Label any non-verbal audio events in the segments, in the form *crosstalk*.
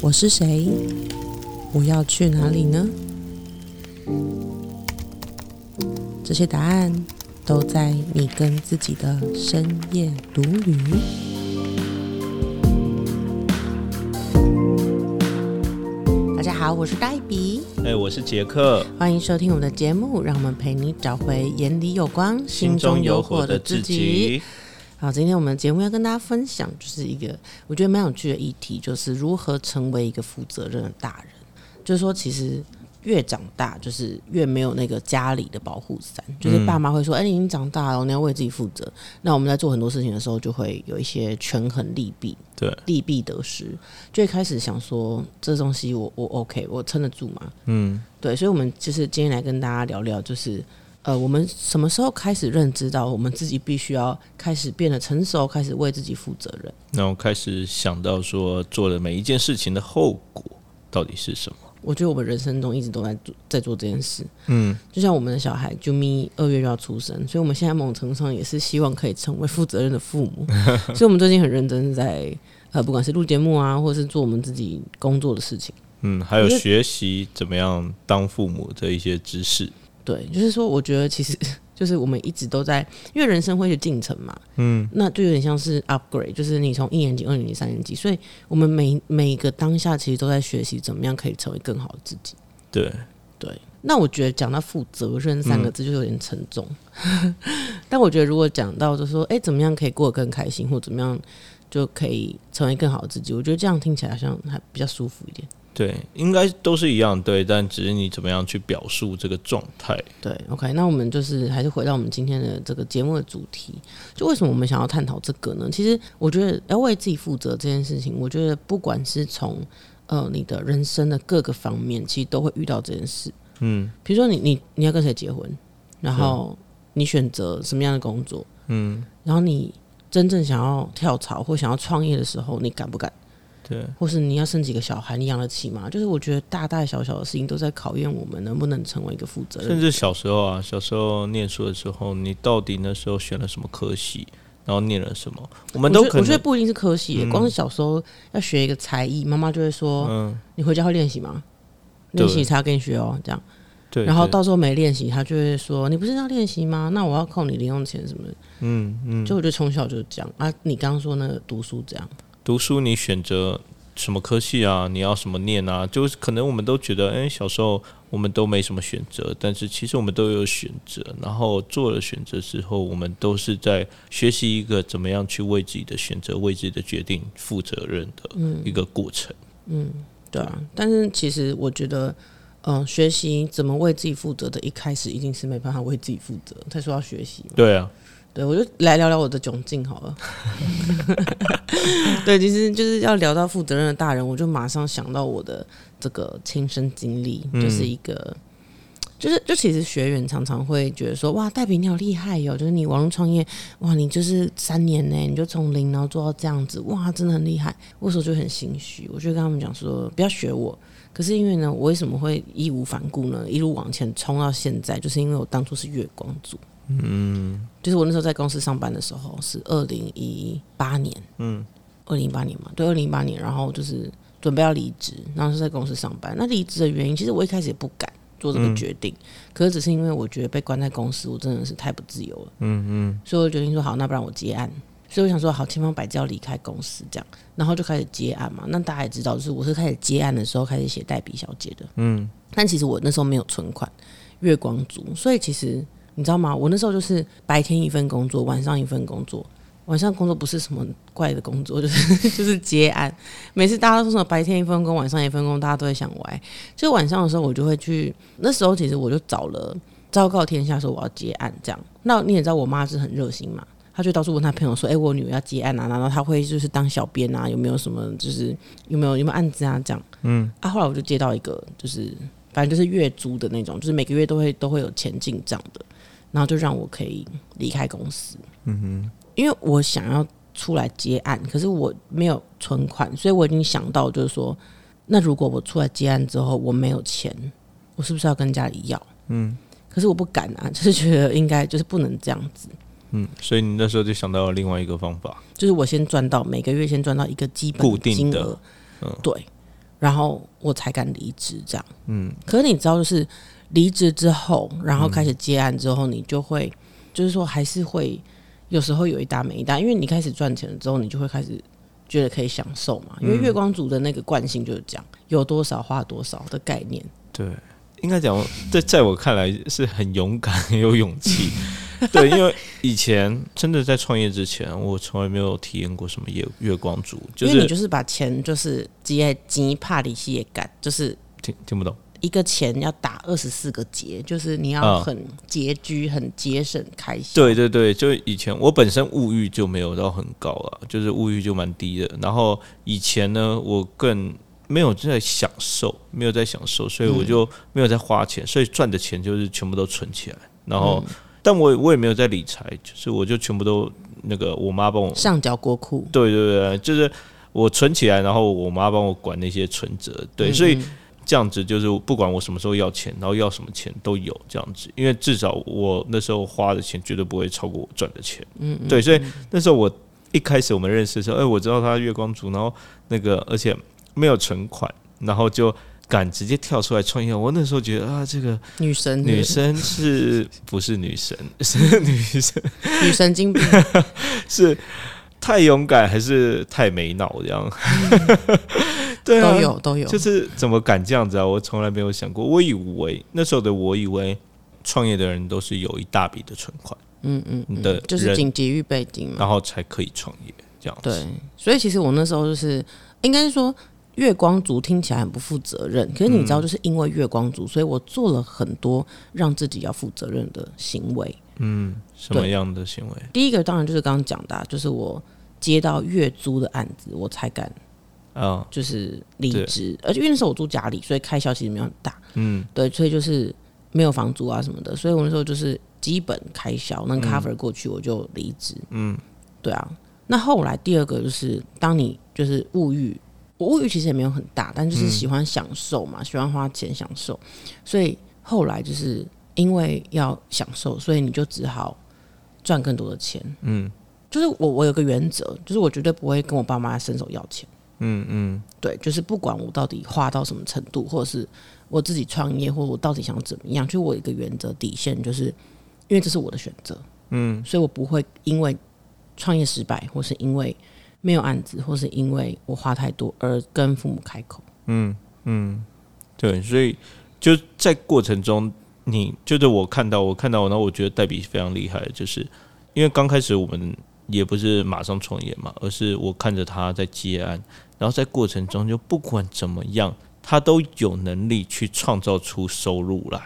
我是谁？我要去哪里呢？这些答案都在你跟自己的深夜独旅。大家好，我是黛比，哎、我是杰克，欢迎收听我们的节目，让我们陪你找回眼里有光、心中有火的自己。。好，今天我们节目要跟大家分享，就是一个我觉得蛮有趣的议题，就是如何成为一个负责任的大人。就是说，其实越长大，就是越没有那个家里的保护伞，就是爸妈会说：“哎、你已经长大了，你要为自己负责。”那我们在做很多事情的时候，就会有一些权衡利弊，对，利弊得失，就会开始想说，这东西我我 OK，我撑得住吗？嗯，对，所以，我们就是今天来跟大家聊聊，就是呃，我们什么时候开始认知到我们自己必须要开始变得成熟，开始为自己负责任？然后开始想到说，做的每一件事情的后果到底是什么？我觉得我们人生中一直都在做在做这件事，嗯，就像我们的小孩 Jumi 二月就要出生，所以我们现在某种程度上也是希望可以成为负责任的父母，*laughs* 所以我们最近很认真在呃，不管是录节目啊，或者是做我们自己工作的事情。嗯，还有学习怎么样当父母的一些知识。对，就是说，我觉得其实 *laughs* 就是我们一直都在，因为人生会有进程嘛，嗯，*laughs* 那就有点像是 upgrade，就是你从一年级、二年级、三年级，所以我们每每个当下其实都在学习怎么样可以成为更好的自己。对，对，那我觉得讲到负责任三个字就有点沉重，*laughs* 但我觉得如果讲到就说，哎、怎么样可以过得更开心，或怎么样就可以成为更好的自己，我觉得这样听起来好像还比较舒服一点。对，应该都是一样，对，但只是你怎么样去表述这个状态。对，OK，那我们就是还是回到我们今天的这个节目的主题，就为什么我们想要探讨这个呢？其实我觉得要为自己负责这件事情，我觉得不管是从呃你的人生的各个方面，其实都会遇到这件事。嗯比如说你你你要跟谁结婚，然后你选择什么样的工作，嗯，然后你真正想要跳槽或想要创业的时候，你敢不敢？对，或是你要生几个小孩，你养得起吗？就是我觉得大大小小的事情都在考验我们能不能成为一个负责人。甚至小时候啊，小时候念书的时候，你到底那时候选了什么科系，然后念了什么，我们都可我觉得不一定是科系光是小时候要学一个才艺，妈妈就会说：“嗯，你回家会练习吗？练习才要跟你学哦。”这样，对，然后到时候没练习，他就会说：“你不是要练习吗？那我要扣你零用钱什么的。嗯嗯，就我觉得从小就是这样啊。你刚刚说那个读书这样，读书你选择什么科系啊？你要什么念啊？就是可能我们都觉得，哎、小时候我们都没什么选择，但是其实我们都有选择。然后做了选择之后，我们都是在学习一个怎么样去为自己的选择、为自己的决定负责任的一个过程。嗯对啊。但是其实我觉得，嗯、学习怎么为自己负责的，一开始一定是没办法为自己负责，才说要学习嘛。对啊，对，我就来聊聊我的窘境好了。*laughs* *laughs* 对，其实就是要聊到负责任的大人，我就马上想到我的这个亲身经历，就是一个，就是就其实学员常常会觉得说，哇，戴比你好厉害哟、就是你网络创业，哇，你就是三年呢，你就从零然后做到这样子，哇，真的很厉害。我有时候就很心虚，我就跟他们讲说，不要学我。可是因为呢，我为什么会义无反顾呢？一路往前冲到现在，就是因为我当初是月光族。嗯就是我那时候在公司上班的时候是二零一八年，嗯，二零一八年嘛，对，二零一八年，然后就是准备要离职，然后是在公司上班。那离职的原因，其实我一开始也不敢做这个决定，可是只是因为我觉得被关在公司，我真的是太不自由了，嗯嗯，所以我决定说好，那不然我接案。所以我想说好，千方百计要离开公司这样，然后就开始接案嘛。那大家也知道，就是我是开始接案的时候开始写代笔小姐的，嗯，但其实我那时候没有存款，月光族，所以其实你知道吗？我那时候就是白天一份工作，晚上一份工作。晚上工作不是什么怪的工作，就是 *laughs* 就是接案。每次大家都说什么白天一份工，晚上一份工，大家都会想歪。就晚上的时候，我就会去。那时候其实我就找了昭告天下说我要接案这样。那你也知道，我妈是很热心嘛，她就到处问他朋友说：“哎、我女儿要接案啊，然后他会就是当小编啊，有没有什么就是有没有有没有案子啊这样。”嗯，啊，后来我就接到一个就是反正就是月租的那种，就是每个月都会都会有钱进账的，然后就让我可以离开公司。嗯哼，因为我想要出来接案，可是我没有存款，所以我已经想到就是说，那如果我出来接案之后我没有钱，我是不是要跟家里要？嗯，可是我不敢啊，就是觉得应该就是不能这样子。嗯，所以你那时候就想到了另外一个方法，就是我先赚到每个月先赚到一个基本固定的金额，嗯对，然后我才敢离职这样。嗯，可是你知道，就是离职之后，然后开始接案之后，你就会就是说还是会有时候有一搭没一搭，因为你开始赚钱了之后，你就会开始觉得可以享受嘛。因为月光族的那个惯性就是这样，有多少花多少的概念。对，应该讲，在在我看来是很勇敢、很有勇气。*laughs* *laughs* 对，因为以前真的在创业之前，我从来没有体验过什么月月光族，就是因为你就是把钱就是直接集帕里西也干，就是听听不懂。一个钱要打二十四个结，就是你要啊很拮据、很节省开销。对对对，就以前我本身物欲就没有到很高了，就是物欲就蛮低的。然后以前呢，我更没有在享受，没有在享受，所以我就没有在花钱，所以赚的钱就是全部都存起来。然后，但我我也没有在理财，就是我就全部都那个我妈帮我上缴国库，对对对，就是我存起来，然后我妈帮我管那些存折，对，所以这样子就是不管我什么时候要钱，然后要什么钱都有这样子，因为至少我那时候花的钱绝对不会超过我赚的钱，嗯对，所以那时候我一开始我们认识的时候，哎，我知道他月光族，然后那个而且没有存款，然后就敢直接跳出来创业，我那时候觉得啊，这个女神女生 *laughs* 是不是女神？是女神女神经病，*laughs* 是太勇敢还是太没脑这样？*laughs* 对啊，都有都有，就是怎么敢这样子啊？我从来没有想过。我以为那时候的我以为创业的人都是有一大笔的存款，嗯嗯嗯的就是紧急预备金嘛。然后才可以创业这样子。对，所以其实我那时候就是应该是说。月光族听起来很不负责任，可是你知道，就是因为月光族，所以我做了很多让自己要负责任的行为。嗯，什么样的行为？第一个当然就是刚刚讲的、啊，就是我接到月租的案子，我才敢啊，就是离职，而且因为那时候我住家里，所以开销其实没有很大，嗯。对，所以就是没有房租啊什么的，所以我那时候就是基本开销能 cover 过去，我就离职。嗯。对啊，那后来第二个就是，当你就是物欲，我物欲其实也没有很大，但就是喜欢享受嘛，喜欢花钱享受，所以后来就是因为要享受，所以你就只好赚更多的钱。嗯。就是我我有个原则，就是我绝对不会跟我爸妈伸手要钱。嗯嗯。对，就是不管我到底花到什么程度，或者是我自己创业，或者我到底想怎么样，就我有一个原则底线，就是因为这是我的选择，嗯。所以我不会因为创业失败，或是因为没有案子，或是因为我花太多而跟父母开口。嗯嗯，对，所以就在过程中，你就是我看到我看到，然后我觉得黛比非常厉害，就是因为刚开始我们也不是马上创业嘛，而是我看着他在接案，然后在过程中就不管怎么样，他都有能力去创造出收入来。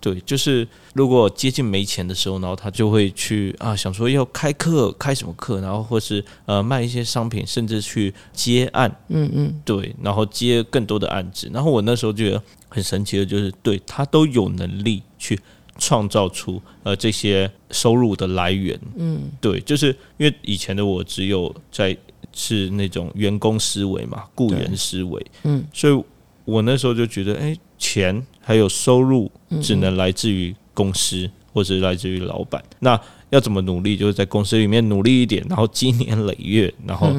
对，就是如果接近没钱的时候，然后他就会去啊，想说要开课，开什么课，然后或是呃卖一些商品，甚至去接案，嗯嗯，对，然后接更多的案子。然后我那时候觉得很神奇的就是，对他都有能力去创造出呃这些收入的来源。嗯，对，就是因为以前的我只有在是那种员工思维嘛，雇员思维，嗯，所以我那时候就觉得，哎，钱还有收入只能来自于公司或者来自于老板。那要怎么努力？就是在公司里面努力一点，然后积年累月，然后、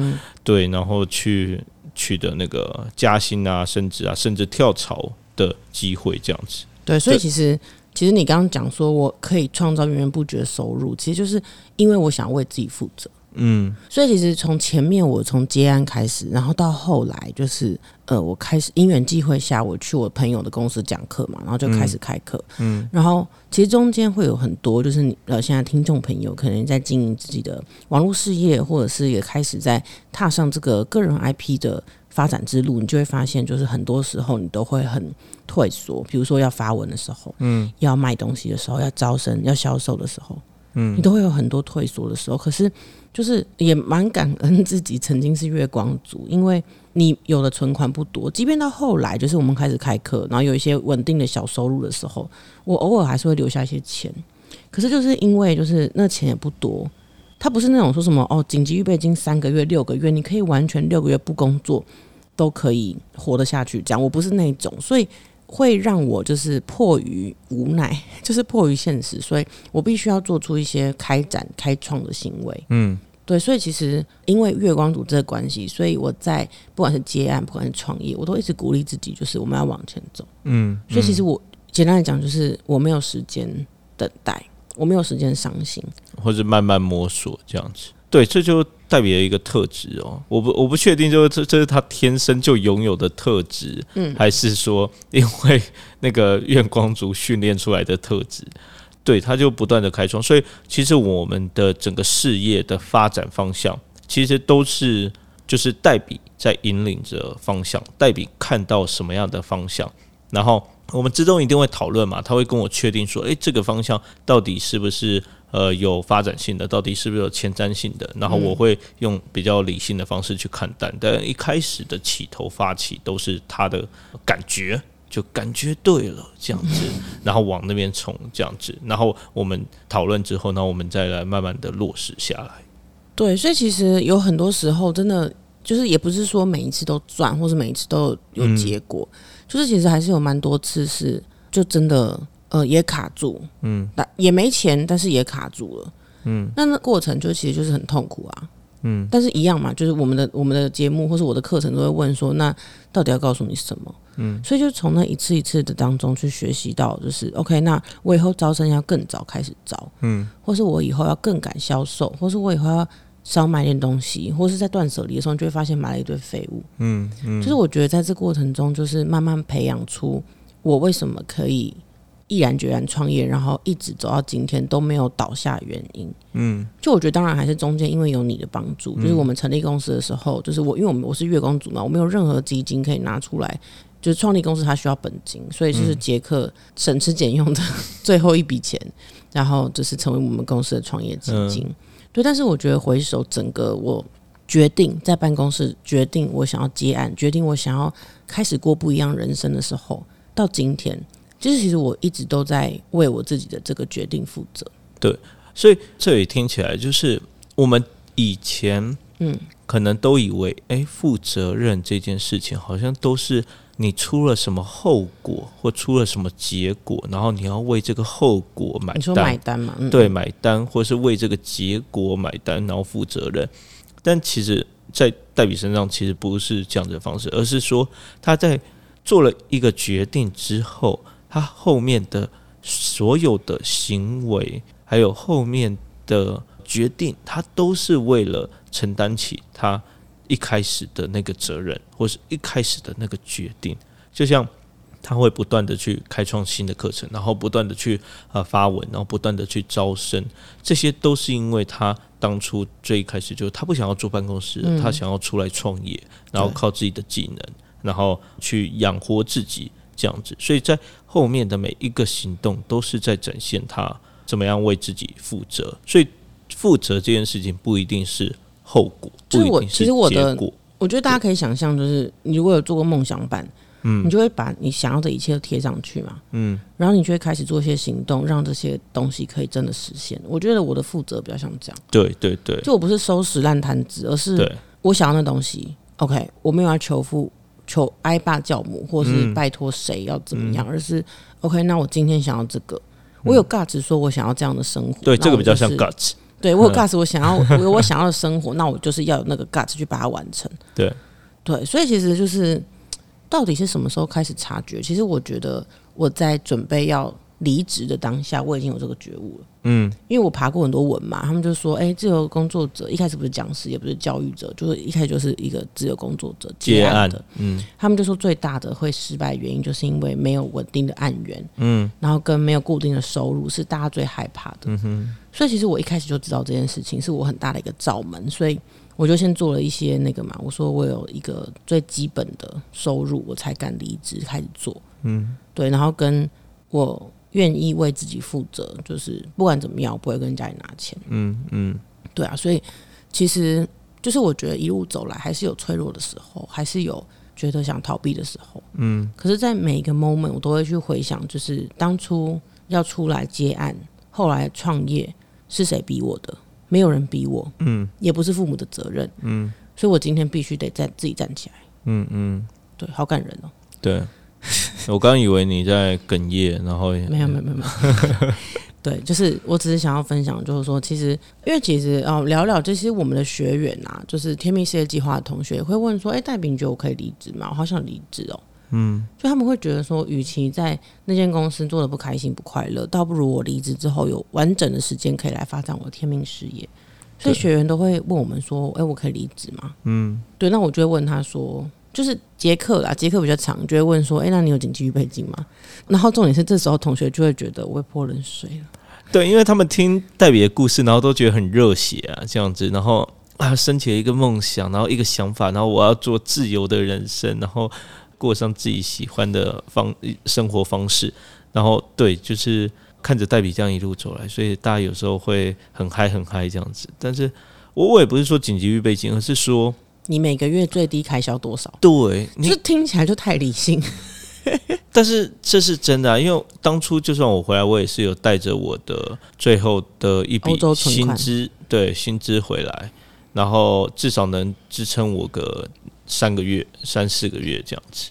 对，然后去取得那个加薪啊、升职啊，甚至跳槽的机会，这样子。对，所以其实其实你刚刚讲说我可以创造源源不绝的收入，其实就是因为我想为自己负责。嗯所以其实从前面我从接案开始，然后到后来就是呃，我开始因缘际会下，我去我朋友的公司讲课嘛，然后就开始开课。嗯然后其实中间会有很多，就是你呃，现在听众朋友可能在经营自己的网络事业，或者是也开始在踏上这个个人 IP 的发展之路，你就会发现，就是很多时候你都会很退缩。比如说要发文的时候，嗯要卖东西的时候，要招生、要销售的时候，嗯你都会有很多退缩的时候。可是就是也蛮感恩自己曾经是月光族，因为你有的存款不多，即便到后来就是我们开始开课，然后有一些稳定的小收入的时候，我偶尔还是会留下一些钱。可是就是因为就是那钱也不多，它不是那种说什么哦紧急预备金三个月、六个月，你可以完全六个月不工作都可以活得下去。这样我不是那种，所以会让我就是迫于无奈，*laughs* 就是迫于现实，所以我必须要做出一些开展、开创的行为。嗯对，所以其实因为月光族这个关系，所以我在不管是接案，不管是创业，我都一直鼓励自己，就是我们要往前走。嗯，所以其实我简单来讲，就是我没有时间等待，我没有时间伤心。或者慢慢摸索这样子。对，这就代表一个特质哦。我不我不确定，就是这这是他天生就拥有的特质，嗯还是说因为那个月光族训练出来的特质？对，他就不断的开创。所以其实我们的整个事业的发展方向，其实都是就是代比在引领着方向，代比看到什么样的方向，然后我们之中一定会讨论嘛，他会跟我确定说，诶，这个方向到底是不是呃有发展性的，到底是不是有前瞻性的，然后我会用比较理性的方式去看待，但一开始的起头发起都是他的感觉。就感觉对了，这样子，*laughs* 然后往那边冲，这样子，然后我们讨论之后，然后我们再来慢慢的落实下来。对，所以其实有很多时候真的就是也不是说每一次都赚，或是每一次都有有结果，就是其实还是有蛮多次是就真的呃也卡住，嗯，但也没钱，但是也卡住了，嗯，那那过程就其实就是很痛苦啊。嗯，但是一样嘛，就是我们的我们的节目或是我的课程都会问说，那到底要告诉你什么？嗯，所以就从那一次一次的当中去学习到，就是 OK，那我以后招生要更早开始招，嗯，或是我以后要更敢销售，或是我以后要少买点东西，或是在断舍离的时候，你就会发现买了一堆废物。嗯嗯，就是我觉得在这过程中，就是慢慢培养出我为什么可以毅然决然创业，然后一直走到今天都没有倒下原因。嗯就我觉得，当然还是中间因为有你的帮助，就是我们成立公司的时候，就是我因为我们我是月光族嘛，我没有任何基金可以拿出来，就是创立公司它需要本金，所以就是杰克省吃俭用的 *laughs* 最后一笔钱，然后就是成为我们公司的创业基金。对，但是我觉得回首整个我决定在办公室决定我想要接案，决定我想要开始过不一样人生的时候，到今天，就是其实我一直都在为我自己的这个决定负责。对所以这里听起来就是我们以前嗯可能都以为，哎，负责任这件事情好像都是你出了什么后果或出了什么结果，然后你要为这个后果买你说买单，单嘛？嗯，对，买单，或是为这个结果买单，然后负责任。但其实，在戴比身上，其实不是这样的方式，而是说他在做了一个决定之后，他后面的所有的行为，还有后面的决定，他都是为了承担起他一开始的那个责任，或是一开始的那个决定。就像他会不断的去开创新的课程，然后不断的去呃发文，然后不断的去招生，这些都是因为他当初最一开始就是他不想要坐办公室，嗯他想要出来创业，然后靠自己的技能，然后去养活自己这样子。所以在后面的每一个行动都是在展现他怎么样为自己负责。所以负责这件事情不一定是后果，就是我其实我的。我觉得大家可以想象，就是你如果有做过梦想版，嗯。你就会把你想要的一切都贴上去嘛，嗯。然后你就会开始做一些行动，让这些东西可以真的实现。我觉得我的负责比较像这样，对对对。就我不是收拾烂摊子，而是，我想要那东西，OK，我没有要求父求挨爸教母，或是嗯拜托谁要怎么样，而是 OK，那我今天想要这个，我有 guts 说我想要这样的生活，对，那这个比较像 guts。对我有嗯 guts，我想要我有我想要的生活，那我就是要有那个 guts 去把它完成。*laughs* 对对，所以其实就是到底是什么时候开始察觉？其实我觉得我在准备要离职的当下，我已经有这个觉悟了。嗯因为我爬过很多文嘛，他们就说，哎、自由工作者一开始不是讲师，也不是教育者，就是一开始就是一个自由工作者接案案的。嗯他们就说最大的会失败原因，就是因为没有稳定的案源，嗯然后跟没有固定的收入，是大家最害怕的。嗯哼所以其实我一开始就知道这件事情是我很大的一个罩门，所以我就先做了一些那个嘛，我说我有一个最基本的收入，我才敢离职开始做。嗯对，然后跟我愿意为自己负责，就是不管怎么样，我不会跟家里拿钱。嗯嗯对啊，所以其实就是我觉得一路走来，还是有脆弱的时候，还是有觉得想逃避的时候。嗯可是，在每一个 moment，我都会去回想，就是当初要出来接案，后来创业是谁逼我的？没有人逼我，嗯也不是父母的责任，嗯所以我今天必须得站自己站起来。嗯嗯，对，好感人哦。对，*laughs* 我刚以为你在哽咽，然后没有没有没有没有。*laughs* 对，就是我只是想要分享，就是说，其实因为其实哦，聊聊这些我们的学员啊，就是天命事业计划的同学会问说，哎，戴炳觉得我可以离职吗？我好想离职哦。嗯，就他们会觉得说，与其在那间公司做的不开心不快乐，倒不如我离职之后有完整的时间可以来发展我的天命事业。所以学员都会问我们说，哎，我可以离职吗？嗯，对，那我就会问他说。就是杰克啦，杰克比较长，就会问说：“哎，那你有紧急预备金吗？”然后重点是这时候同学就会觉得我会泼冷水了。对，因为他们听黛比的故事，然后都觉得很热血啊，这样子，然后啊，升起了一个梦想，然后一个想法，然后我要做自由的人生，然后过上自己喜欢的方生活方式。然后对，就是看着黛比这样一路走来，所以大家有时候会很嗨很嗨这样子。但是我我也不是说紧急预备金，而是说。你每个月最低开销多少？对，就听起来就太理性。*laughs* 但是这是真的，啊，因为当初就算我回来，我也是有带着我的最后的一笔薪资，对薪资回来，然后至少能支撑我个三个月、三四个月这样子。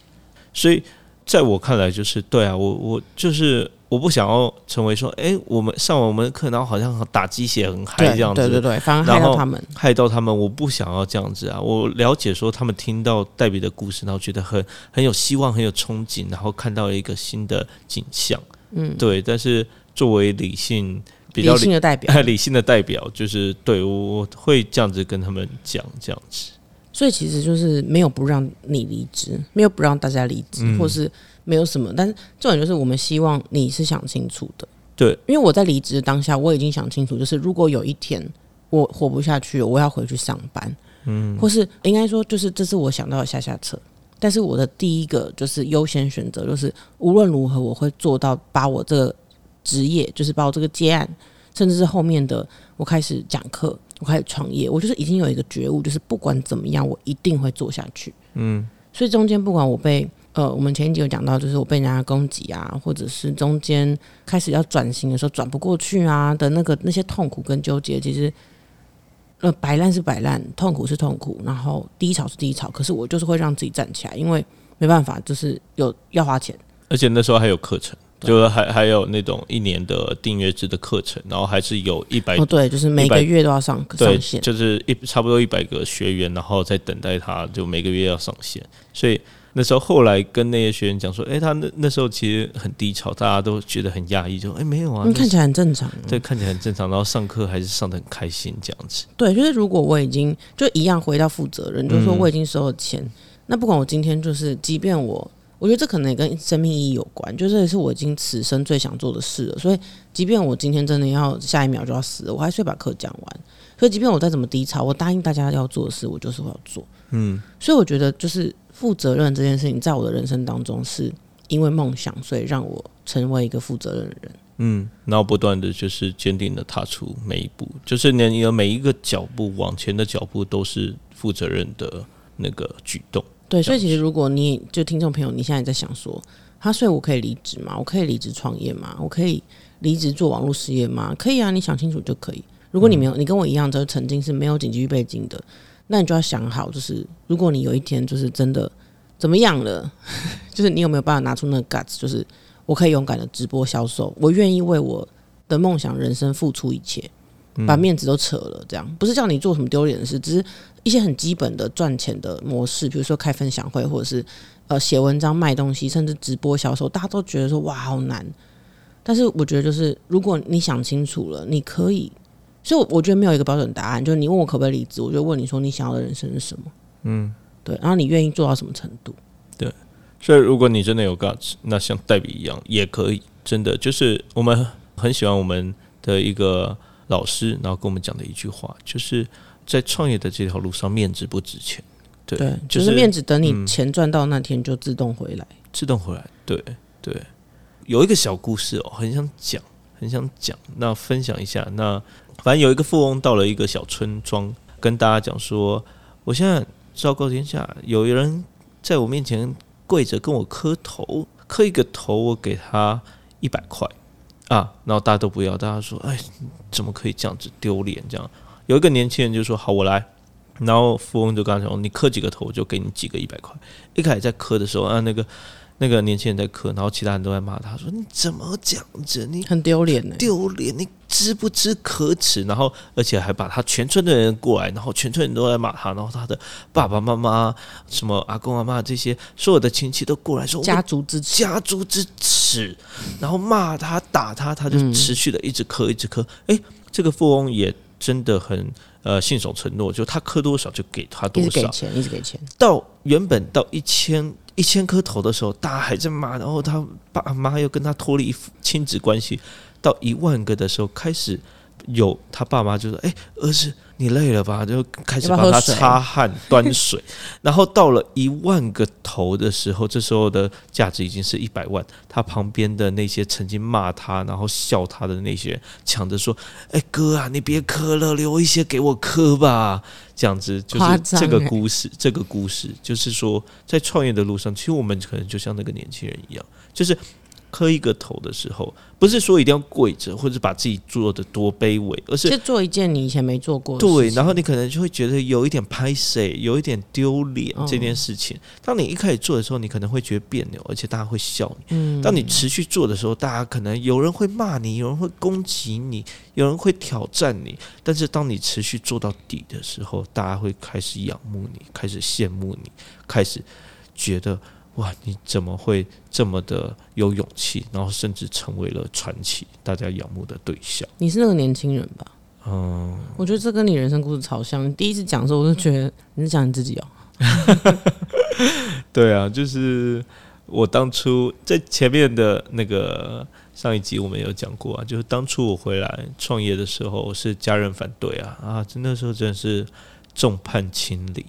所以在我看来，就是对啊，我我就是。我不想要成为说，哎，我们上完我们的课，然后好像打鸡血很嗨这样子，对对对，反而害到他们，害到他们。我不想要这样子啊！我了解说，他们听到黛比的故事，然后觉得很很有希望，很有憧憬，然后看到了一个新的景象。嗯，对。但是作为理性比较理性的代表，理性的代表就是对我会这样子跟他们讲这样子。所以其实就是没有不让你离职，没有不让大家离职，或是。没有什么，但是重点就是我们希望你是想清楚的，对，因为我在离职当下，我已经想清楚，就是如果有一天我活不下去，我要回去上班，嗯，或是应该说，就是这是我想到的下下策。但是我的第一个就是优先选择，就是无论如何我会做到把我这个职业，就是把我这个接案，甚至是后面的我开始讲课，我开始创业，我就是已经有一个觉悟，就是不管怎么样，我一定会做下去，嗯，所以中间不管我被。呃，我们前一集有讲到，就是我被人家攻击啊，或者是中间开始要转型的时候转不过去啊的那个那些痛苦跟纠结，其实呃摆烂是摆烂，痛苦是痛苦，然后低潮是低潮，可是我就是会让自己站起来，因为没办法，就是有要花钱，而且那时候还有课程，就是还还有那种一年的订阅制的课程，然后还是有一百哦对，就是每个月都要上上线，就是一差不多一百个学员，然后在等待他，就每个月要上线，所以。那时候后来跟那些学员讲说，哎，他那那时候其实很低潮，大家都觉得很压抑，就哎没有啊，看起来很正常，对，看起来很正常，然后上课还是上的很开心这样子。对，就是如果我已经就一样回到负责任，就是说我已经收了钱，那不管我今天就是，即便我，我觉得这可能也跟生命意义有关，就这也是我已经此生最想做的事了。所以，即便我今天真的要下一秒就要死了，我还是会把课讲完。所以，即便我再怎么低潮，我答应大家要做的事，我就是会要做。嗯，所以我觉得就是。负责任这件事情，在我的人生当中，是因为梦想，所以让我成为一个负责任的人。嗯，然后不断的就是坚定的踏出每一步，就是你的每一个脚步往前的脚步，都是负责任的那个举动。对，所以其实如果你就听众朋友，你现在在想说，他所以我可以离职吗？我可以离职创业吗？我可以离职做网络事业吗？可以啊，你想清楚就可以。如果你没有，你跟我一样，就曾经是没有紧急预备金的。那你就要想好，就是如果你有一天就是真的怎么样了，*laughs* 就是你有没有办法拿出那个 guts，就是我可以勇敢的直播销售，我愿意为我的梦想人生付出一切，把面子都扯了，这样不是叫你做什么丢脸的事，只是一些很基本的赚钱的模式，比如说开分享会，或者是呃写文章卖东西，甚至直播销售，大家都觉得说哇好难，但是我觉得就是如果你想清楚了，你可以。所以我觉得没有一个标准答案，就是你问我可不可以离职，我就问你说你想要的人生是什么？嗯，对，然后你愿意做到什么程度？对，所以如果你真的有 guts，那像黛比一样也可以，真的就是我们很喜欢我们的一个老师，然后跟我们讲的一句话，就是在创业的这条路上，面子不值钱。对，就是面子等你钱赚到那天就自动回来，自动回来。对对，有一个小故事哦，很想讲，很想讲，那分享一下那。反正有一个富翁到了一个小村庄，跟大家讲说：“我现在昭告天下，有人在我面前跪着跟我磕头，磕一个头，我给他一百块啊。”然后大家都不要，大家说：“哎，怎么可以这样子丢脸？”这样有一个年轻人就说：“好，我来。”然后富翁就跟他讲：“你磕几个头，我就给你几个一百块。”一开始在磕的时候啊，那个那个年轻人在磕，然后其他人都在骂他说：“你怎么这样子？你很丢脸呢。丢脸！你知不知可耻？”然后而且还把他全村的人过来，然后全村人都在骂他，然后他的爸爸妈妈、什么阿公阿妈这些所有的亲戚都过来说：“家族之耻，家族之耻！”然后骂他、打他，他就持续的一直磕，一直磕。哎，这个富翁也真的很。呃，信守承诺，就他磕多少就给他多少，一直给钱，一直给钱。到原本到一千一千颗头的时候，大家还在骂，然后他爸妈又跟他脱离亲子关系。到一万个的时候，开始有他爸妈就说：“哎，儿子。”你累了吧？就开始帮他擦汗、端水，然后到了一万个头的时候，这时候的价值已经是一百万。他旁边的那些曾经骂他、然后笑他的那些人，抢着说：“哎，哥啊，你别磕了，留一些给我磕吧。”这样子就是这个故事。这个故事就是说，在创业的路上，其实我们可能就像那个年轻人一样，就是。磕一个头的时候，不是说一定要跪着，或者把自己做的多卑微，而是做一件你以前没做过。对，然后你可能就会觉得有一点拍谁，有一点丢脸这件事情。当你一开始做的时候，你可能会觉得别扭，而且大家会笑你。嗯。当你持续做的时候，大家可能有人会骂你，有人会攻击你，有人会挑战你。但是当你持续做到底的时候，大家会开始仰慕你，开始羡慕你，开始觉得。哇！你怎么会这么的有勇气？然后甚至成为了传奇，大家仰慕的对象。你是那个年轻人吧？嗯，我觉得这跟你人生故事超像。第一次讲的时候，我就觉得你是讲你自己哦。*laughs* 对啊，就是我当初在前面的那个上一集我们有讲过啊，就是当初我回来创业的时候，是家人反对啊啊，那时候真的是众叛亲离。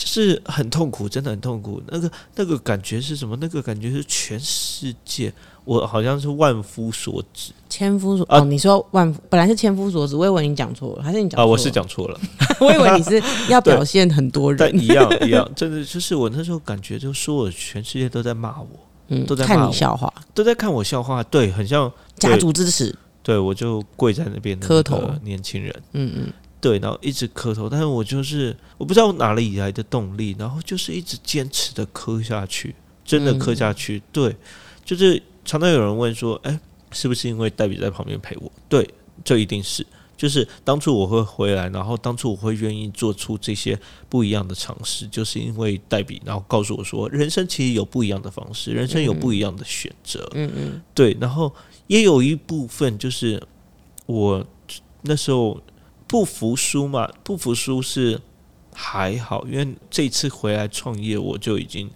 就是很痛苦，真的很痛苦。那个那个感觉是什么？那个感觉是全世界，我好像是万夫所指，千夫所哦。你说万本来是千夫所指，我以为你讲错了，还是你讲啊？我是讲错了，*laughs* 我以为你是要表现很多人，*laughs* 但一样一样，真的就是我那时候感觉，就说我全世界都在骂我，嗯，都在看你笑话，都在看我笑话，对，很像家族支持，对我就跪在那边磕头，年轻人，嗯嗯。对，然后一直磕头，但是我就是我不知道哪里来的动力，然后就是一直坚持的磕下去，真的磕下去。对，就是常常有人问说，哎，是不是因为黛比在旁边陪我？对，这一定是。就是当初我会回来，然后当初我会愿意做出这些不一样的尝试，就是因为黛比，然后告诉我说，人生其实有不一样的方式，人生有不一样的选择。嗯嗯，对，然后也有一部分就是我那时候。不服输嘛？不服输是还好，因为这次回来创业，我就已经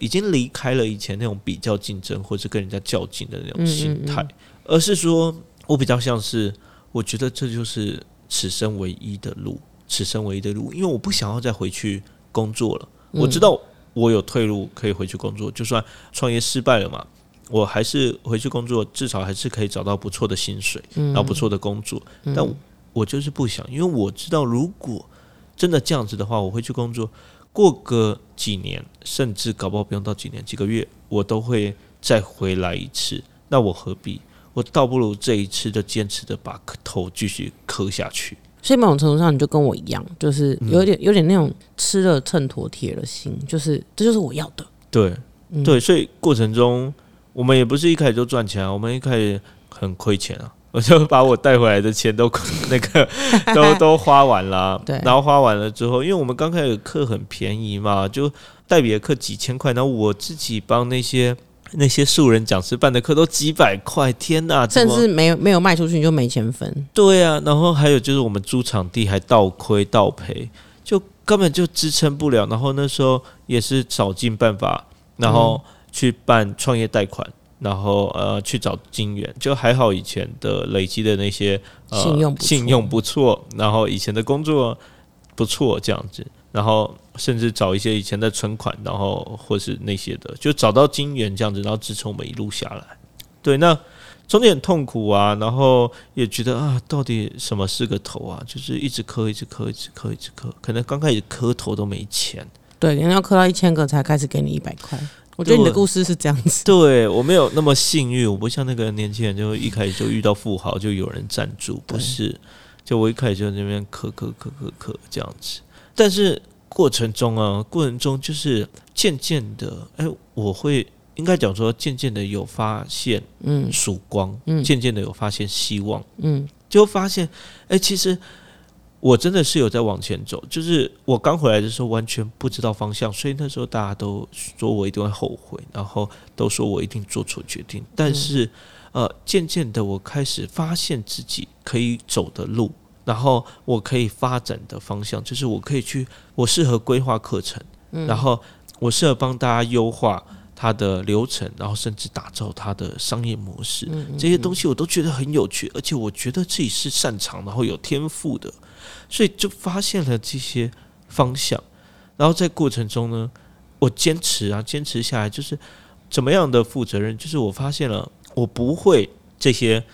已经离开了以前那种比较竞争或者跟人家较劲的那种心态，而是说我比较像是，我觉得这就是此生唯一的路，此生唯一的路，因为我不想要再回去工作了。我知道我有退路可以回去工作，就算创业失败了嘛，我还是回去工作，至少还是可以找到不错的薪水，然后不错的工作，但。我就是不想，因为我知道，如果真的这样子的话，我会去工作，过个几年，甚至搞不好不用到几年、几个月，我都会再回来一次。那我何必？我倒不如这一次就坚持的把头继续磕下去。所以某种程度上，你就跟我一样，就是有点有点那种吃了秤砣铁了心，就是这就是我要的。对对，所以过程中我们也不是一开始就赚钱啊，我们一开始很亏钱啊。我就把我带回来的钱都 *laughs* 那个 *laughs* 都都花完了，对，然后花完了之后，因为我们刚开始课很便宜嘛，就代别的课几千块，然后我自己帮那些那些素人讲师办的课都几百块，天哪！甚至没有没有卖出去你就没钱分。对啊，然后还有就是我们租场地还倒亏倒赔，就根本就支撑不了。然后那时候也是找尽办法，然后去办创业贷款。然后呃去找金源，就还好以前的累积的那些信用信用不错，然后以前的工作不错这样子，然后甚至找一些以前的存款，然后或是那些的，就找到金源这样子，然后支撑我们一路下来。对，那中间很痛苦啊，然后也觉得啊，到底什么是个头啊？就是一直磕，一直磕，一直磕，一直磕，可能刚开始磕头都没钱，对，人要磕到一千个才开始给你一百块。我觉得你的故事是这样子，对我没有那么幸运，我不像那个年轻人，就一开始就遇到富豪，就有人赞助，不是，就我一开始就那边磕磕磕磕磕这样子，但是过程中啊，过程中就是渐渐的，哎，我会应该讲说，渐渐的有发现，嗯，曙光，嗯，渐渐的有发现希望，嗯，就发现，哎，其实我真的是有在往前走。就是我刚回来的时候，完全不知道方向，所以那时候大家都说我一定会后悔，然后都说我一定做错决定。但是，呃，渐渐的，我开始发现自己可以走的路，然后我可以发展的方向，就是我可以去，我适合规划课程，然后我适合帮大家优化。它的流程，然后甚至打造它的商业模式，这些东西我都觉得很有趣，而且我觉得自己是擅长，然后有天赋的，所以就发现了这些方向。然后在过程中呢，我坚持啊，坚持下来，就是怎么样的负责任，就是我发现了我不会这些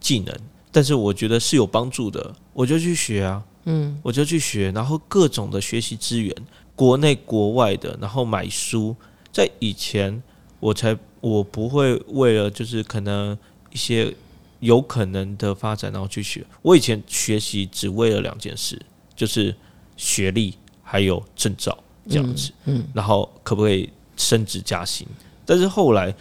技能，但是我觉得是有帮助的，我就去学啊，嗯，我就去学，然后各种的学习资源，国内国外的，然后买书。在以前，我才我不会为了就是可能一些有可能的发展然后去学。我以前学习只为了两件事，就是学历还有证照这样子。嗯，然后可不可以升职加薪？但是后来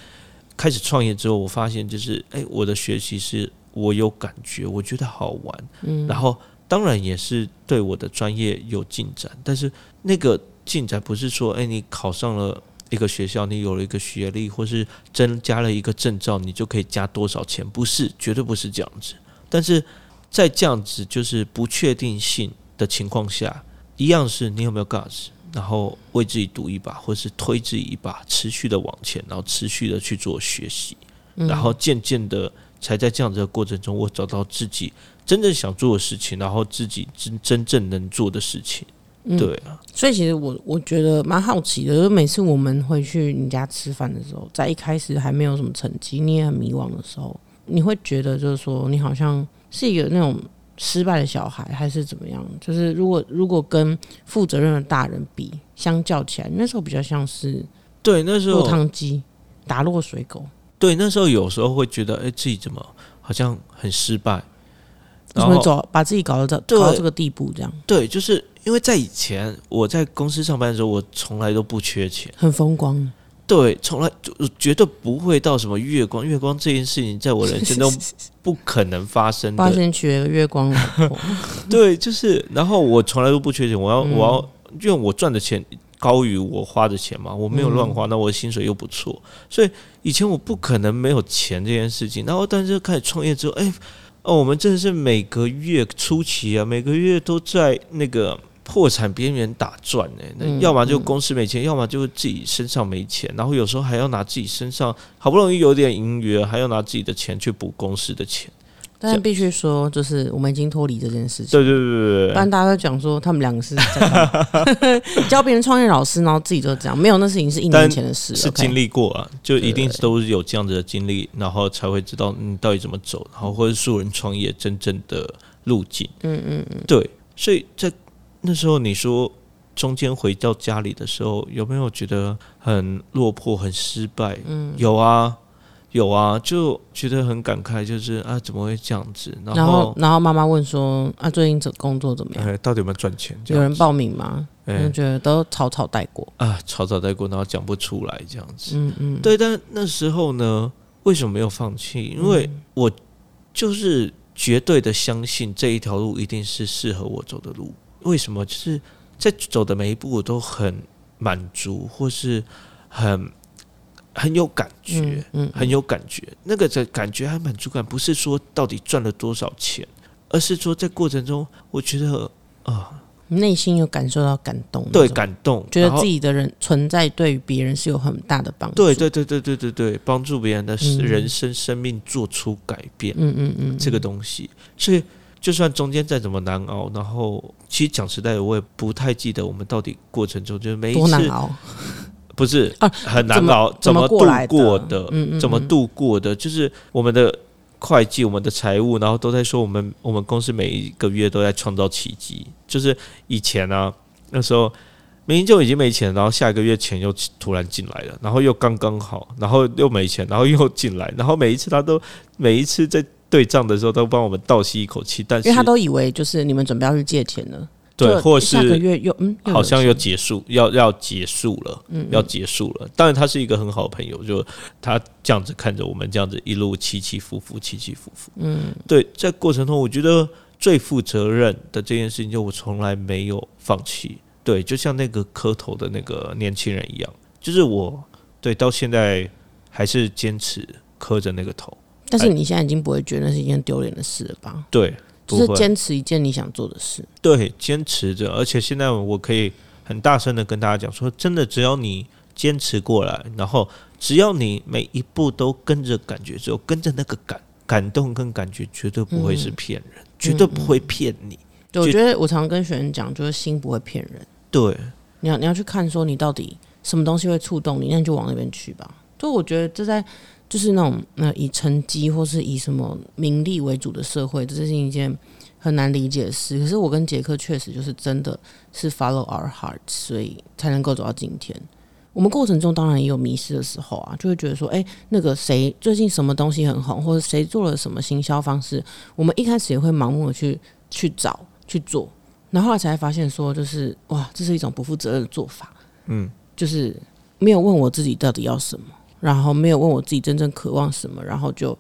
开始创业之后，我发现就是哎，我的学习是我有感觉，我觉得好玩。嗯，然后当然也是对我的专业有进展，但是那个进展不是说哎，你考上了。一个学校，你有了一个学历，或是增加了一个证照，你就可以加多少钱？不是，绝对不是这样子。但是在这样子就是不确定性的情况下，一样是你有没有 gas，然后为自己赌一把，或是推自己一把，持续的往前，然后持续的去做学习，然后渐渐的才在这样子的过程中，我找到自己真正想做的事情，然后自己真真正能做的事情。对啊，所以其实我我觉得蛮好奇的，就每次我们会去你家吃饭的时候，在一开始还没有什么成绩，你也很迷惘的时候，你会觉得就是说你好像是一个那种失败的小孩，还是怎么样？就是如果如果跟负责任的大人比，相较起来，那时候比较像是对那时候落汤鸡打落水狗。对，那时候有时候会觉得，哎，自己怎么好像很失败，怎么走把自己搞到这搞到这个地步，这样对，就是。因为在以前我在公司上班的时候，我从来都不缺钱，很风光。对，从来就绝对不会到什么月光，月光这件事情在我人生中不可能发生。发生娶了月光老婆。*laughs* 对，就是，然后我从来都不缺钱，我要我要，因为我赚的钱高于我花的钱嘛，我没有乱花，那我的薪水又不错，所以以前我不可能没有钱这件事情。然后，但是开始创业之后，哎，哦，我们真的是每个月初期啊，每个月都在那个。破产边缘打转呢，那要么就公司没钱，要么就自己身上没钱，然后有时候还要拿自己身上好不容易有点盈余，还要拿自己的钱去补公司的钱。但是必须说，就是我们已经脱离这件事情。对对对对不然大家都讲说他们两个是 *laughs* 教别人创业老师，然后自己就这样，没有那事情是一年前的事，是经历过啊，就一定都是有这样子的经历，然后才会知道你到底怎么走，然后或者素人创业真正的路径。嗯嗯嗯，对，所以在。那时候你说中间回到家里的时候，有没有觉得很落魄、很失败？嗯，有啊，有啊，就觉得很感慨，就是啊，怎么会这样子？然后，然后妈妈问说：“啊，最近这工作怎么样？到底有没有赚钱？有人报名吗？”我觉得都草草带过啊，草草带过，然后讲不出来这样子。嗯嗯，对。但那时候呢，为什么没有放弃？因为我就是绝对的相信这一条路一定是适合我走的路。为什么就是在走的每一步我都很满足，或是很很有感觉，嗯，很有感觉。那个的感觉和满足感，不是说到底赚了多少钱，而是说在过程中，我觉得啊，内心有感受到感动，对，感动，觉得自己的人存在对于别人是有很大的帮助，对，对，对，对，对，对，对，帮助别人的人生生命做出改变，嗯嗯嗯，这个东西，所以。就算中间再怎么难熬，然后其实讲实在的，我也不太记得我们到底过程中就是每一次不是 *laughs* 啊很难熬，怎么度过的？怎么度过的？就是我们的会计、我们的财务，然后都在说我们我们公司每一个月都在创造奇迹。就是以前呢，那时候明明就已经没钱，然后下一个月钱又突然进来了，然后又刚刚好，然后又没钱，然后又进来，然后每一次他都每一次在。对账的时候都帮我们倒吸一口气，但是因为他都以为就是你们准备要去借钱了，对，就或下个是月又嗯，好像有要结束，要要结束了，嗯要结束了。当然，他是一个很好的朋友，就他这样子看着我们，这样子一路起起伏伏，起起伏伏。嗯，对，在过程中，我觉得最负责任的这件事情，就我从来没有放弃。对，就像那个磕头的那个年轻人一样，就是我对到现在还是坚持磕着那个头。但是你现在已经不会觉得那是一件丢脸的事了吧？对，就是坚持一件你想做的事。对，坚持着，而且现在我可以很大声的跟大家讲说，真的，只要你坚持过来，然后只要你每一步都跟着感觉，只有跟着那个感感动跟感觉，绝对不会是骗人，绝对不会骗你。对，我觉得我常常跟学生讲，就是心不会骗人。对，你要你要去看说你到底什么东西会触动你，那你就往那边去吧。就我觉得这在就是那种呃以成绩或是以什么名利为主的社会，这是一件很难理解的事。可是我跟杰克确实就是真的是 follow our heart，所以才能够走到今天。我们过程中当然也有迷失的时候啊，就会觉得说，哎、那个谁最近什么东西很红，或者谁做了什么行销方式，我们一开始也会盲目的去去找去做，然后后来才发现说，就是哇，这是一种不负责任的做法。嗯，就是没有问我自己到底要什么，然后没有问我自己真正渴望什么，然后就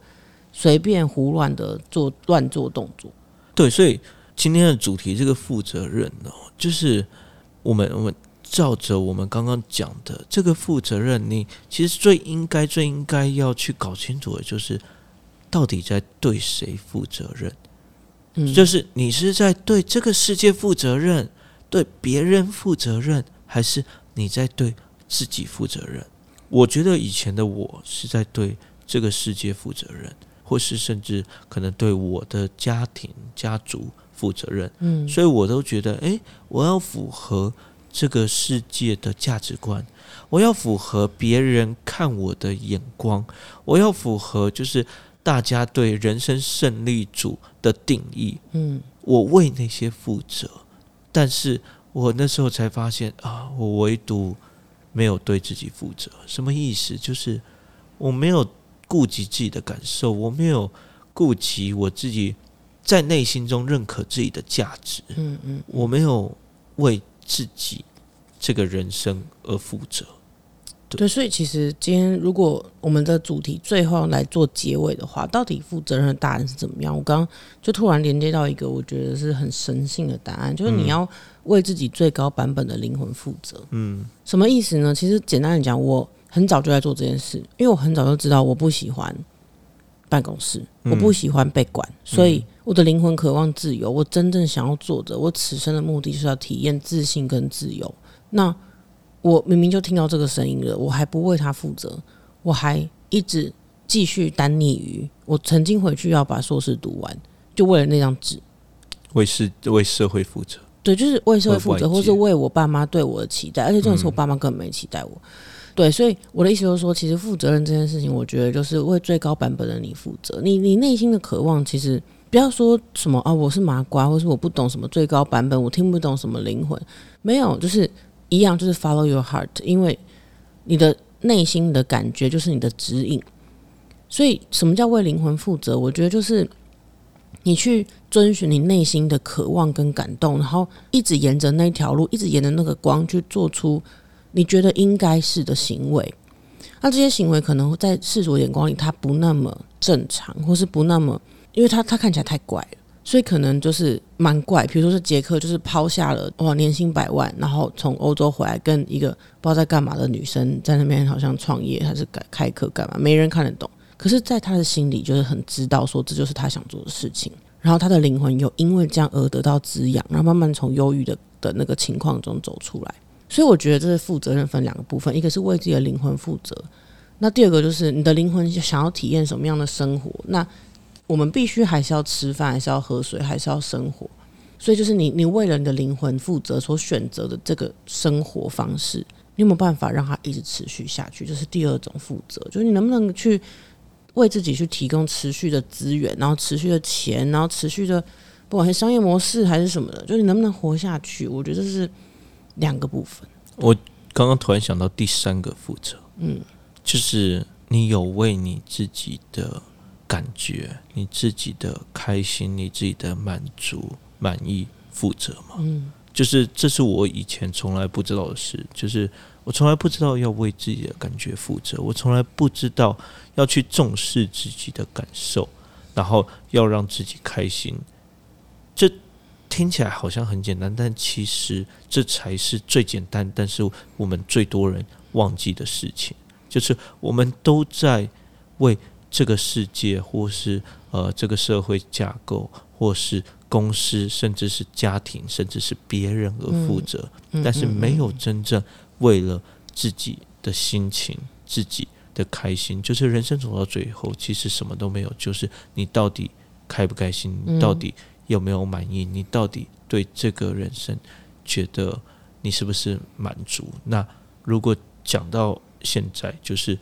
随便胡乱的做乱做动作。对，所以今天的主题这个负责任哦，就是我们我们照着我们刚刚讲的这个负责任，你其实最应该最应该要去搞清楚的就是，到底在对谁负责任。嗯，就是你是在对这个世界负责任，对别人负责任，还是你在对自己负责任？我觉得以前的我是在对这个世界负责任，或是甚至可能对我的家庭、家族负责任。嗯所以我都觉得，诶，我要符合这个世界的价值观，我要符合别人看我的眼光，我要符合就是大家对人生胜利组的定义。嗯我为那些负责，但是我那时候才发现啊，我唯独没有对自己负责。什么意思？就是我没有顾及自己的感受，我没有顾及我自己在内心中认可自己的价值，嗯嗯，我没有为自己这个人生而负责。对，所以其实今天如果我们的主题最后来做结尾的话，到底负责任的答案是怎么样？我刚刚就突然连接到一个我觉得是很神性的答案，就是你要为自己最高版本的灵魂负责。嗯什么意思呢？其实简单的讲，我很早就在做这件事，因为我很早就知道我不喜欢办公室，嗯我不喜欢被管，所以我的灵魂渴望自由。我真正想要做的，我此生的目的就是要体验自信跟自由。那我明明就听到这个声音了，我还不为他负责，我还一直继续单溺于我曾经回去要把硕士读完，就为了那张纸。为是为社会负责。对，就是为社会负责，或是为我爸妈对我的期待，而且这种是我爸妈根本没期待我。对，所以我的意思就是说，其实负责任这件事情，我觉得就是为最高版本的你负责。你你内心的渴望，其实不要说什么啊，我是麻瓜，或是我不懂什么最高版本，我听不懂什么灵魂，没有，就是一样，就是 follow your heart，因为你的内心的感觉就是你的指引。所以，什么叫为灵魂负责？我觉得就是你去遵循你内心的渴望跟感动，然后一直沿着那条路，一直沿着那个光去做出你觉得应该是的行为。那这些行为可能在世俗眼光里，它不那么正常，或是不那么，因为它它看起来太怪了，所以可能就是蛮怪。比如说是杰克，就是抛下了哇年薪百万，然后从欧洲回来，跟一个不知道在干嘛的女生在那边好像创业还是开开课干嘛，没人看得懂。可是，在他的心里，就是很知道说这就是他想做的事情。然后他的灵魂有因为这样而得到滋养，然后慢慢从忧郁的的那个情况中走出来。所以我觉得这是负责任分两个部分，一个是为自己的灵魂负责，那第二个就是你的灵魂想要体验什么样的生活，那我们必须还是要吃饭，还是要喝水，还是要生活。所以就是你你为了你的灵魂负责所选择的这个生活方式，你有没有办法让它一直持续下去？这是第二种负责，就是你能不能去为自己去提供持续的资源，然后持续的钱，然后持续的不管是商业模式还是什么的，就是你能不能活下去？我觉得这是两个部分。我刚刚突然想到第三个负责，嗯，就是你有为你自己的感觉、你自己的开心、你自己的满足、满意负责吗？嗯，就是这是我以前从来不知道的事，就是我从来不知道要为自己的感觉负责，我从来不知道要去重视自己的感受，然后要让自己开心。这听起来好像很简单，但其实这才是最简单，但是我们最多人忘记的事情，就是我们都在为这个世界，或是呃这个社会架构，或是公司，甚至是家庭，甚至是别人而负责，但是没有真正为了自己的心情、自己的开心，就是人生走到最后，其实什么都没有，就是你到底开不开心，你到底。有没有满意？你到底对这个人生觉得你是不是满足？那如果讲到现在，就是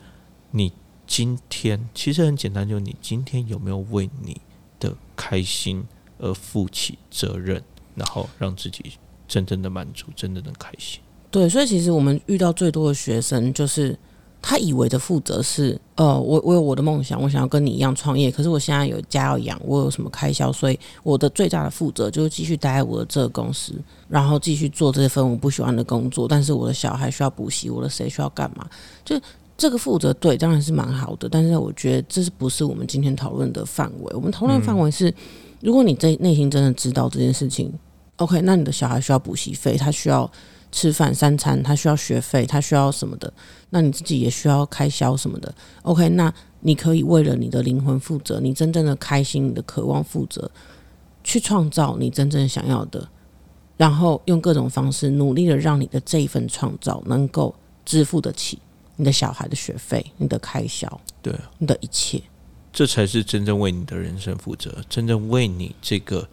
你今天其实很简单，就是你今天有没有为你的开心而负起责任，然后让自己真正的满足，真正的开心？对，所以其实我们遇到最多的学生就是。他以为的负责是，呃，我我有我的梦想，我想要跟你一样创业，可是我现在有家要养，我有什么开销，所以我的最大的负责就是继续待在我的这个公司，然后继续做这份我不喜欢的工作。但是我的小孩需要补习，我的谁需要干嘛？就这个负责，对，当然是蛮好的。但是我觉得这是不是我们今天讨论的范围？我们讨论范围是，如果你在内心真的知道这件事情，OK，那你的小孩需要补习费，他需要。吃饭三餐，他需要学费，他需要什么的？那你自己也需要开销什么的。OK，那你可以为了你的灵魂负责，你真正的开心、你的渴望负责，去创造你真正想要的，然后用各种方式努力的让你的这一份创造能够支付得起你的小孩的学费、你的开销，对，你的一切，这才是真正为你的人生负责，真正为你这个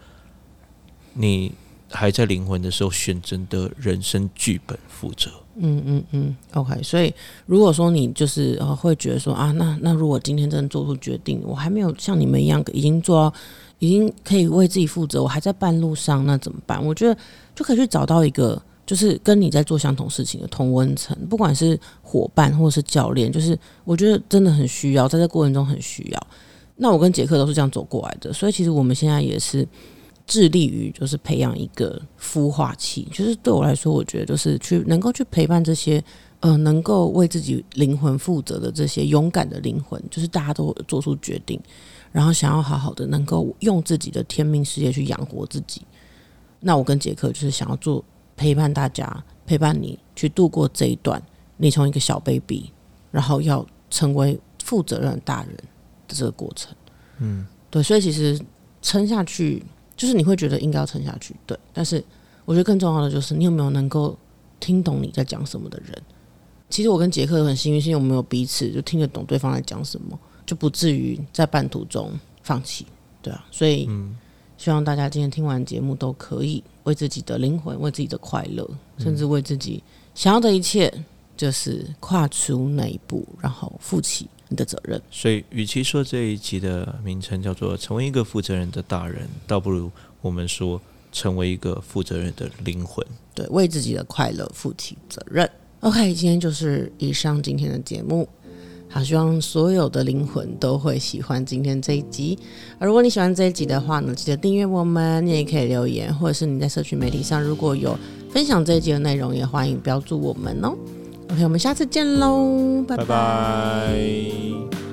你。还在灵魂的时候选择的人生剧本负责。嗯嗯嗯，OK。所以如果说你就是呃会觉得说啊，那那如果今天真的做出决定，我还没有像你们一样已经做到，已经可以为自己负责，我还在半路上，那怎么办？我觉得就可以去找到一个就是跟你在做相同事情的同温层，不管是伙伴或者是教练，就是我觉得真的很需要，在这过程中很需要。那我跟杰克都是这样走过来的，所以其实我们现在也是。致力于就是培养一个孵化器，就是对我来说，我觉得就是去能够去陪伴这些呃能够为自己灵魂负责的这些勇敢的灵魂，就是大家都做出决定，然后想要好好的能够用自己的天命事业去养活自己。那我跟杰克就是想要做陪伴大家，陪伴你去度过这一段，你从一个小 baby，然后要成为负责任的大人的这个过程。嗯，对，所以其实撑下去。就是你会觉得应该要撑下去，对。但是我觉得更重要的就是你有没有能够听懂你在讲什么的人。其实我跟杰克很幸运，是因为我们有彼此就听得懂对方在讲什么，就不至于在半途中放弃，对啊。所以希望大家今天听完节目都可以为自己的灵魂、为自己的快乐，甚至为自己想要的一切，就是跨出那一步，然后负起。你的责任，所以与其说这一集的名称叫做“成为一个负责任的大人”，倒不如我们说“成为一个负责任的灵魂”。对，为自己的快乐负起责任。OK，今天就是以上今天的节目。好，希望所有的灵魂都会喜欢今天这一集。而如果你喜欢这一集的话呢，记得订阅我们，你也可以留言，或者是你在社群媒体上如果有分享这一集的内容，也欢迎标注我们哦。OK，我们下次见喽，拜拜。